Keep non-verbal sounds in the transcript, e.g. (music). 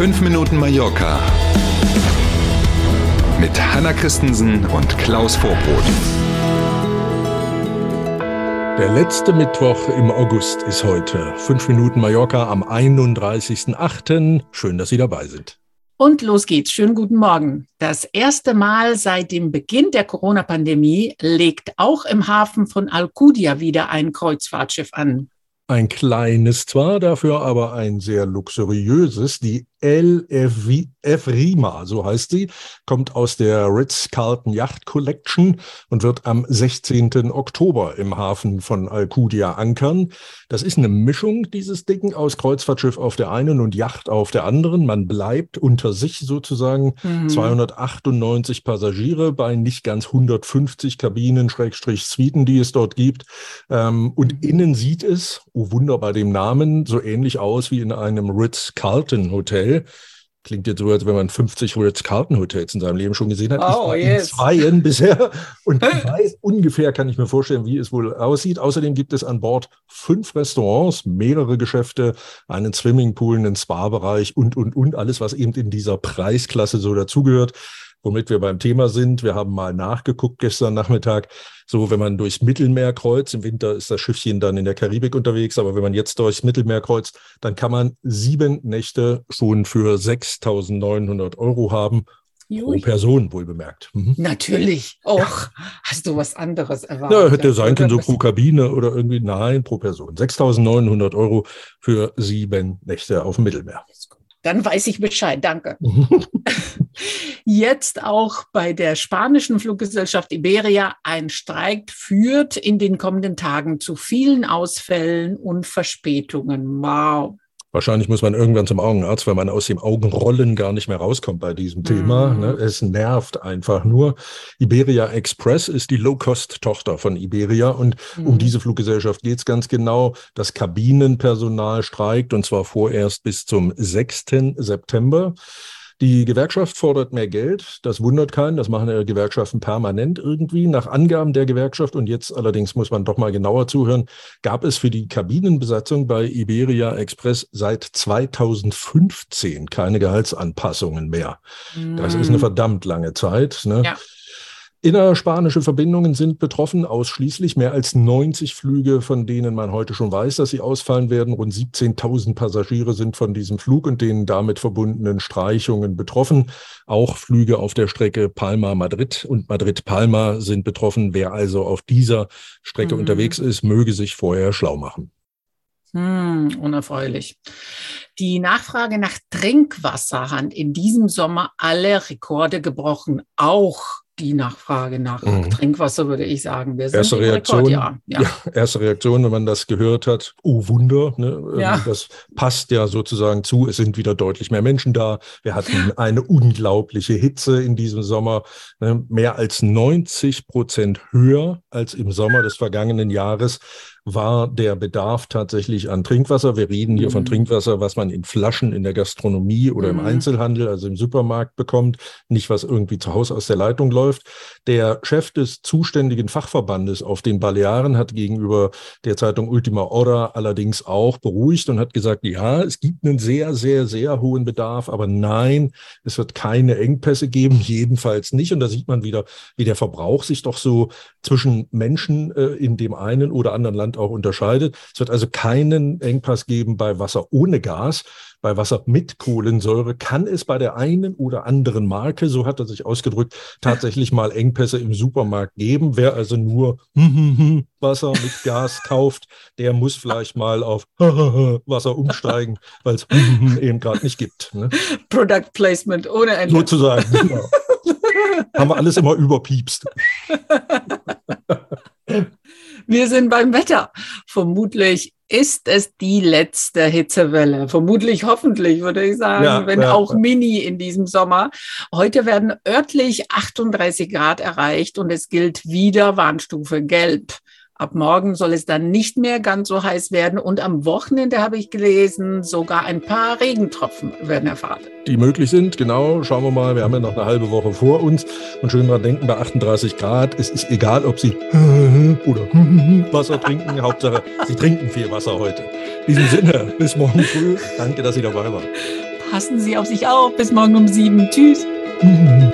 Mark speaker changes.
Speaker 1: 5 Minuten Mallorca mit Hanna Christensen und Klaus Vorbrot.
Speaker 2: Der letzte Mittwoch im August ist heute. 5 Minuten Mallorca am 31.08. Schön, dass Sie dabei sind.
Speaker 3: Und los geht's. Schönen guten Morgen. Das erste Mal seit dem Beginn der Corona-Pandemie legt auch im Hafen von Alcudia wieder ein Kreuzfahrtschiff an.
Speaker 2: Ein kleines zwar, dafür aber ein sehr luxuriöses. Die LF Rima, so heißt sie, kommt aus der Ritz-Carlton Yacht Collection und wird am 16. Oktober im Hafen von Alcudia ankern. Das ist eine Mischung, dieses Ding, aus Kreuzfahrtschiff auf der einen und Yacht auf der anderen. Man bleibt unter sich sozusagen. Mhm. 298 Passagiere bei nicht ganz 150 Kabinen, Schrägstrich Suiten, die es dort gibt. Ähm, und mhm. innen sieht es, oh Wunder bei dem Namen, so ähnlich aus wie in einem Ritz-Carlton Hotel. Hotel. Klingt jetzt so, als wenn man 50 Ritz-Carlton-Hotels in seinem Leben schon gesehen hat. Oh, ich war yes. in zweien (laughs) bisher und weiß ungefähr, kann ich mir vorstellen, wie es wohl aussieht. Außerdem gibt es an Bord fünf Restaurants, mehrere Geschäfte, einen Swimmingpool, einen Spa-Bereich und, und, und alles, was eben in dieser Preisklasse so dazugehört womit wir beim Thema sind. Wir haben mal nachgeguckt gestern Nachmittag. So, wenn man durchs Mittelmeer kreuzt, im Winter ist das Schiffchen dann in der Karibik unterwegs, aber wenn man jetzt durchs Mittelmeer kreuzt, dann kann man sieben Nächte schon für 6.900 Euro haben. Pro Person, wohl bemerkt.
Speaker 3: Mhm. Natürlich. Och, ja. hast du was anderes erwartet?
Speaker 2: Ja, hätte sein können, so pro Kabine oder irgendwie. Nein, pro Person. 6.900 Euro für sieben Nächte auf dem Mittelmeer.
Speaker 3: Dann weiß ich Bescheid. Danke. (laughs) Jetzt auch bei der spanischen Fluggesellschaft Iberia ein Streik führt in den kommenden Tagen zu vielen Ausfällen und Verspätungen. Wow.
Speaker 2: Wahrscheinlich muss man irgendwann zum Augenarzt, weil man aus dem Augenrollen gar nicht mehr rauskommt bei diesem Thema. Mhm. Ne? Es nervt einfach nur. Iberia Express ist die Low-Cost-Tochter von Iberia und mhm. um diese Fluggesellschaft geht es ganz genau. Das Kabinenpersonal streikt und zwar vorerst bis zum 6. September. Die Gewerkschaft fordert mehr Geld. Das wundert keinen. Das machen ja Gewerkschaften permanent irgendwie. Nach Angaben der Gewerkschaft, und jetzt allerdings muss man doch mal genauer zuhören, gab es für die Kabinenbesatzung bei Iberia Express seit 2015 keine Gehaltsanpassungen mehr. Das ist eine mm. verdammt lange Zeit. Ne? Ja. Innerspanische Verbindungen sind betroffen, ausschließlich mehr als 90 Flüge, von denen man heute schon weiß, dass sie ausfallen werden. Rund 17.000 Passagiere sind von diesem Flug und den damit verbundenen Streichungen betroffen. Auch Flüge auf der Strecke Palma-Madrid und Madrid-Palma sind betroffen. Wer also auf dieser Strecke mhm. unterwegs ist, möge sich vorher schlau machen.
Speaker 3: Hm, unerfreulich. Die Nachfrage nach Trinkwasser hat in diesem Sommer alle Rekorde gebrochen, auch die Nachfrage nach mhm. Trinkwasser, würde ich sagen.
Speaker 2: Wir erste sind Reaktion, ja. Ja. ja. erste Reaktion, wenn man das gehört hat, oh Wunder, ne? Ähm, ja. das passt ja sozusagen zu, es sind wieder deutlich mehr Menschen da. Wir hatten eine unglaubliche Hitze in diesem Sommer, ne? mehr als 90 Prozent höher als im Sommer des vergangenen Jahres war der Bedarf tatsächlich an Trinkwasser. Wir reden hier mhm. von Trinkwasser, was man in Flaschen in der Gastronomie oder mhm. im Einzelhandel, also im Supermarkt bekommt, nicht was irgendwie zu Hause aus der Leitung läuft. Der Chef des zuständigen Fachverbandes auf den Balearen hat gegenüber der Zeitung Ultima Hora allerdings auch beruhigt und hat gesagt, ja, es gibt einen sehr, sehr, sehr hohen Bedarf, aber nein, es wird keine Engpässe geben, (laughs) jedenfalls nicht. Und da sieht man wieder, wie der Verbrauch sich doch so zwischen Menschen äh, in dem einen oder anderen Land auch unterscheidet. Es wird also keinen Engpass geben bei Wasser ohne Gas. Bei Wasser mit Kohlensäure kann es bei der einen oder anderen Marke, so hat er sich ausgedrückt, tatsächlich mal Engpässe im Supermarkt geben. Wer also nur (laughs) Wasser mit Gas kauft, der muss vielleicht mal auf (laughs) Wasser umsteigen, weil es (laughs) eben gerade nicht gibt. Ne?
Speaker 3: Product Placement ohne Ende.
Speaker 2: Sozusagen, genau. Haben wir alles immer überpiepst.
Speaker 3: Wir sind beim Wetter. Vermutlich ist es die letzte Hitzewelle. Vermutlich, hoffentlich, würde ich sagen, ja, wenn ja, auch ja. mini in diesem Sommer. Heute werden örtlich 38 Grad erreicht und es gilt wieder Warnstufe Gelb. Ab morgen soll es dann nicht mehr ganz so heiß werden und am Wochenende habe ich gelesen, sogar ein paar Regentropfen werden erfahren.
Speaker 2: Die möglich sind, genau. Schauen wir mal, wir haben ja noch eine halbe Woche vor uns und schön dran denken, bei 38 Grad, es ist egal, ob Sie (laughs) oder (laughs) Wasser trinken, Hauptsache, Sie trinken viel Wasser heute. In diesem Sinne, bis morgen früh. Danke, dass Sie dabei waren.
Speaker 3: passen Sie auf sich auf. Bis morgen um sieben. Tschüss. (laughs)